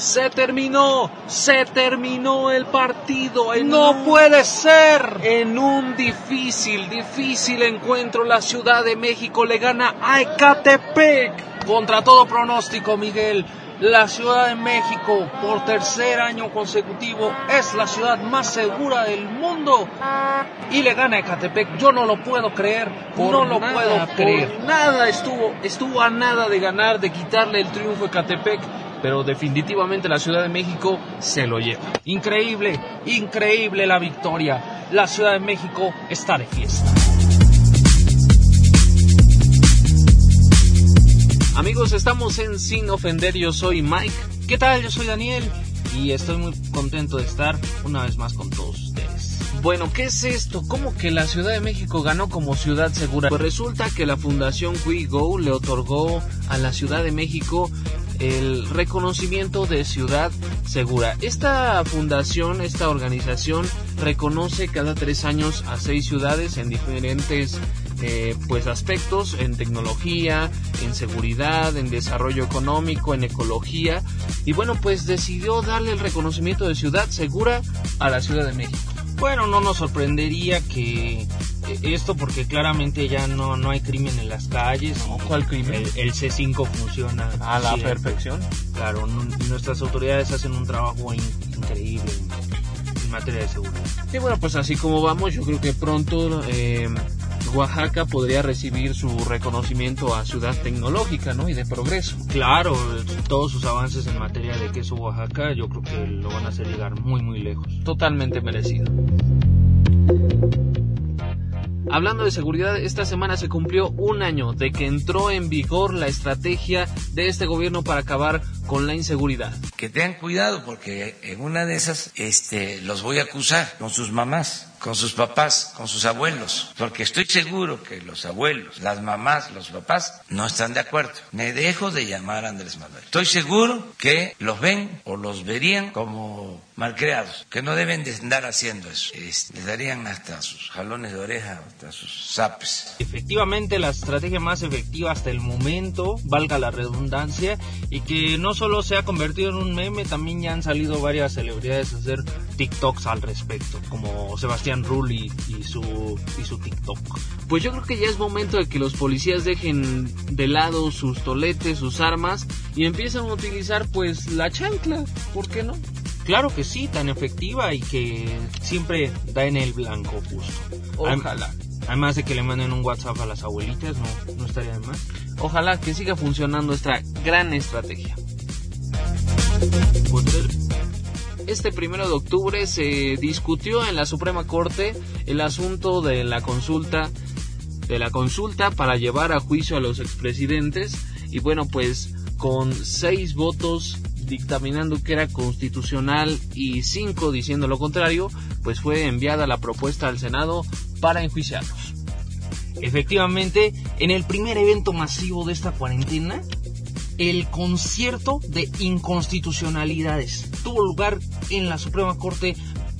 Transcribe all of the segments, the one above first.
Se terminó, se terminó el partido. no puede ser. En un difícil, difícil encuentro, la Ciudad de México le gana a Ecatepec. Contra todo pronóstico, Miguel. La Ciudad de México, por tercer año consecutivo, es la ciudad más segura del mundo. Y le gana a Ecatepec. Yo no lo puedo creer. no lo puedo creer. Nada estuvo, estuvo a nada de ganar, de quitarle el triunfo a Ecatepec. Pero definitivamente la Ciudad de México se lo lleva. Increíble, increíble la victoria. La Ciudad de México está de fiesta. Amigos, estamos en Sin Ofender, yo soy Mike. ¿Qué tal? Yo soy Daniel y estoy muy contento de estar una vez más con todos ustedes. Bueno, ¿qué es esto? ¿Cómo que la Ciudad de México ganó como ciudad segura? Pues resulta que la Fundación WeGo le otorgó a la Ciudad de México el reconocimiento de ciudad segura. Esta fundación, esta organización reconoce cada tres años a seis ciudades en diferentes eh, pues aspectos en tecnología, en seguridad, en desarrollo económico, en ecología y bueno pues decidió darle el reconocimiento de ciudad segura a la Ciudad de México. Bueno, no nos sorprendería que esto porque claramente ya no, no hay crimen en las calles. ¿Cuál crimen? El, C5 funciona a la perfección. Claro, nuestras autoridades hacen un trabajo increíble en, materia de seguridad. Y bueno, pues así como vamos, yo creo que pronto eh, Oaxaca podría recibir su reconocimiento a ciudad tecnológica, ¿no? Y de progreso. Claro, todos sus avances en materia de queso Oaxaca, yo creo que lo van a hacer llegar muy, muy lejos. Totalmente merecido. Hablando de seguridad, esta semana se cumplió un año de que entró en vigor la estrategia de este gobierno para acabar con la inseguridad. Que tengan cuidado porque en una de esas este, los voy a acusar con sus mamás con sus papás, con sus abuelos, porque estoy seguro que los abuelos, las mamás, los papás no están de acuerdo. Me dejo de llamar Andrés Manuel. Estoy seguro que los ven o los verían como malcriados, que no deben de andar haciendo eso. les darían hasta sus jalones de oreja, hasta sus zapes. Efectivamente, la estrategia más efectiva hasta el momento, valga la redundancia, y que no solo se ha convertido en un meme, también ya han salido varias celebridades a hacer TikToks al respecto, como Sebastián Rulli y su, y su TikTok. Pues yo creo que ya es momento de que los policías dejen de lado sus toletes, sus armas y empiecen a utilizar pues la chancla, ¿por qué no? Claro que sí, tan efectiva y que siempre da en el blanco justo. Ojalá. Además de que le manden un WhatsApp a las abuelitas, no, no estaría de más. Ojalá que siga funcionando esta gran estrategia este primero de octubre se discutió en la Suprema Corte el asunto de la consulta de la consulta para llevar a juicio a los expresidentes y bueno pues con seis votos dictaminando que era constitucional y cinco diciendo lo contrario pues fue enviada la propuesta al Senado para enjuiciarlos. Efectivamente, en el primer evento masivo de esta cuarentena, el concierto de inconstitucionalidades. Tuvo lugar en la Suprema Corte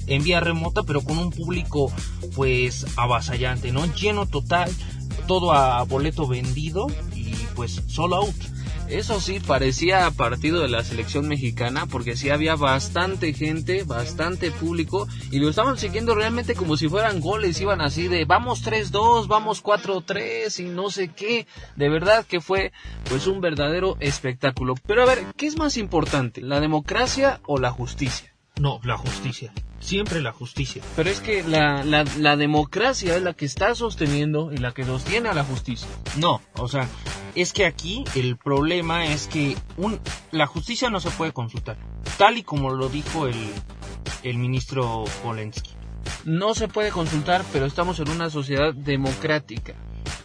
en vía remota, pero con un público pues avasallante, ¿no? Lleno total, todo a boleto vendido y pues solo out. Eso sí, parecía partido de la selección mexicana porque sí había bastante gente, bastante público y lo estaban siguiendo realmente como si fueran goles, iban así de vamos 3-2, vamos 4-3 y no sé qué. De verdad que fue pues un verdadero espectáculo. Pero a ver, ¿qué es más importante, la democracia o la justicia? No, la justicia siempre la justicia. Pero es que la, la, democracia es la que está sosteniendo y la que sostiene a la justicia. No, o sea, es que aquí el problema es que un, la justicia no se puede consultar, tal y como lo dijo el, el ministro Polensky. No se puede consultar, pero estamos en una sociedad democrática.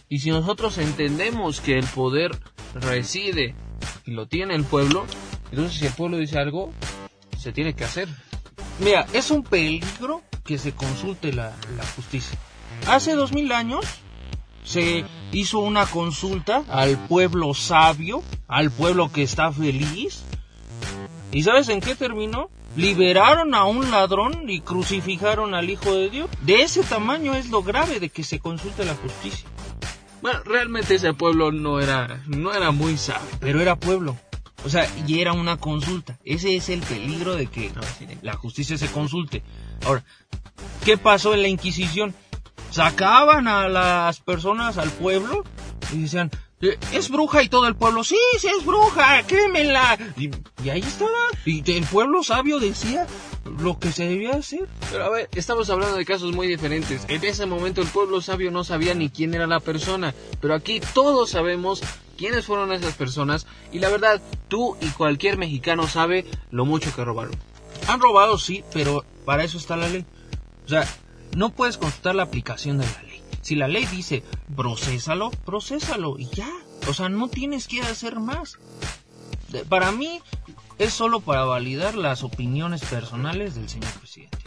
Y si nosotros entendemos que el poder reside y lo tiene el pueblo, entonces si el pueblo dice algo, se tiene que hacer. Mira, es un peligro que se consulte la, justicia. Hace dos mil años se hizo una consulta al pueblo sabio, al pueblo que está feliz. ¿Y sabes en qué terminó? Liberaron a un ladrón y crucificaron al Hijo de Dios. De ese tamaño es lo grave de que se consulte la justicia. Bueno, realmente ese pueblo no era, no era muy sabio, pero era pueblo. O sea, y era una consulta. Ese es el peligro de que la justicia se consulte. Ahora, ¿qué pasó en la Inquisición? Sacaban a las personas al pueblo y decían, "Eh, es bruja y todo el pueblo, sí, sí es bruja, quémela. Y, ahí estaba. Y el pueblo sabio decía lo que se debía hacer. Pero a ver, estamos hablando de casos muy diferentes. En ese momento el pueblo sabio no sabía ni quién era la persona, pero aquí todos sabemos quiénes fueron esas personas y la verdad, tú y cualquier mexicano sabe lo mucho que robaron. Han robado, sí, pero para eso está la ley. O sea, no puedes consultar la aplicación de la ley. Si la ley dice procésalo, procésalo y ya. O sea, no tienes que hacer más. Para mí es solo para validar las opiniones personales del señor presidente.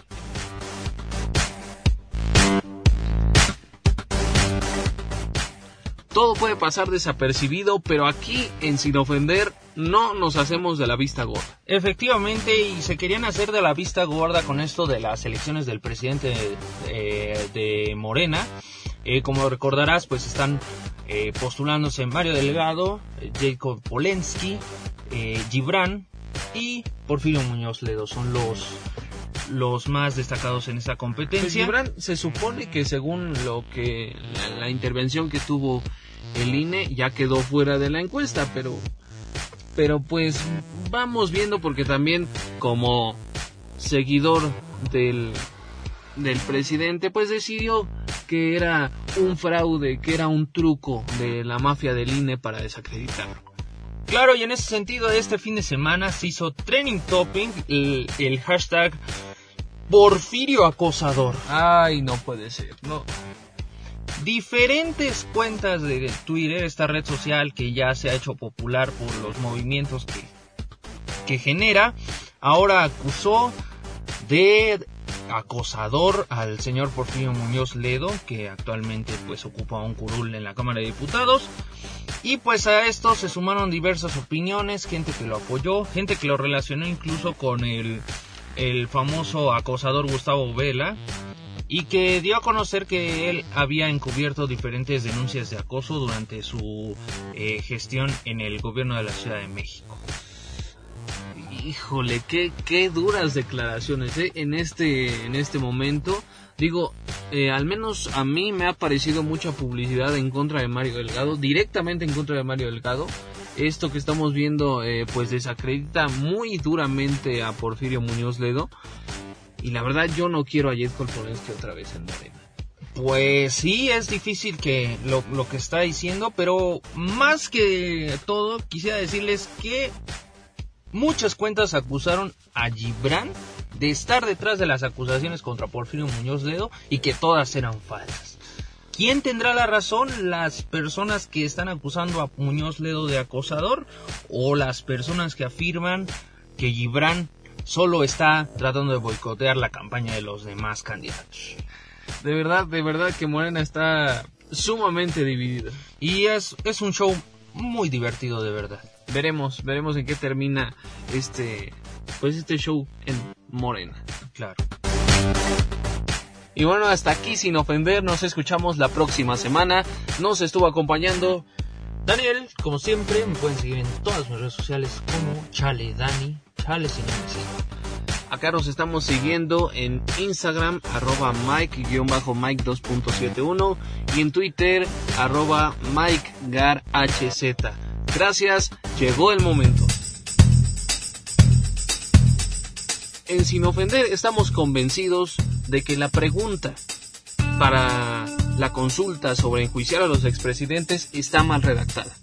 Todo puede pasar desapercibido, pero aquí, en Sin Ofender, no nos hacemos de la vista gorda. Efectivamente, y se querían hacer de la vista gorda con esto de las elecciones del presidente eh, de Morena. Eh, como recordarás, pues están eh, postulándose Mario Delgado, Jacob Polensky, eh, Gibran y Porfirio Muñoz Ledo. Son los, los más destacados en esta Pues competencia. Gibran se supone que según lo que la, la intervención que tuvo el INE ya quedó fuera de la encuesta, pero pero pues vamos viendo porque también como seguidor del del presidente pues decidió que era un fraude, que era un truco de la mafia del INE para desacreditarlo. Claro, y en ese sentido, este fin de semana se hizo trending topping el, el hashtag Porfirio Acosador. Ay, no puede ser. No. Diferentes cuentas de Twitter, esta red social que ya se ha hecho popular por los movimientos que, que genera, ahora acusó de acosador al señor Porfirio Muñoz Ledo, que actualmente pues ocupa un curul en la Cámara de Diputados. Y pues a esto se sumaron diversas opiniones, gente que lo apoyó, gente que lo relacionó incluso con el, el famoso acosador Gustavo Vela, y que dio a conocer que él había encubierto diferentes denuncias de acoso durante su eh, gestión en el gobierno de la Ciudad de México. Híjole, qué, qué duras declaraciones ¿eh? en este en este momento. Digo, eh, al menos a mí me ha parecido mucha publicidad en contra de Mario Delgado, directamente en contra de Mario Delgado. Esto que estamos viendo, eh, pues desacredita muy duramente a Porfirio Muñoz Ledo. Y la verdad, yo no quiero a Jet Polensky otra vez en Morena. Pues sí, es difícil que lo, lo que está diciendo, pero más que todo, quisiera decirles que muchas cuentas acusaron a Gibran de estar detrás de las acusaciones contra Porfirio Muñoz Ledo y que todas eran falsas. ¿Quién tendrá la razón? ¿Las personas que están acusando a Muñoz Ledo de acosador o las personas que afirman que Gibran solo está tratando de boicotear la campaña de los demás candidatos? De verdad, de verdad que Morena está sumamente dividida. Y es, es un show muy divertido de verdad. Veremos, veremos en qué termina este, pues este show en Morena. Claro. Y bueno, hasta aquí sin ofender, nos escuchamos la próxima semana. Nos estuvo acompañando Daniel, como siempre, me pueden seguir en todas mis redes sociales como Chale Dani, Acá nos estamos siguiendo en Instagram, arroba Mike-Mike2.71 y en Twitter, arroba MikeGarHZ. Gracias, llegó el momento. En Sin Ofender estamos convencidos de que la pregunta para la consulta sobre enjuiciar a los expresidentes está mal redactada.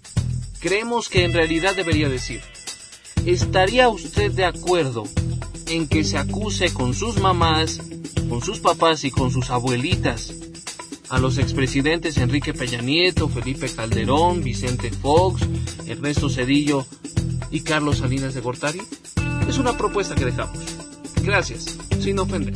Creemos que en realidad debería decir, ¿estaría usted de acuerdo en que se acuse con sus mamás, con sus papás y con sus abuelitas a los expresidentes Enrique Peña Nieto, Felipe Calderón, Vicente Fox, Ernesto Cedillo y Carlos Salinas de Gortari? Es una propuesta que dejamos. Gracias, sin ofender.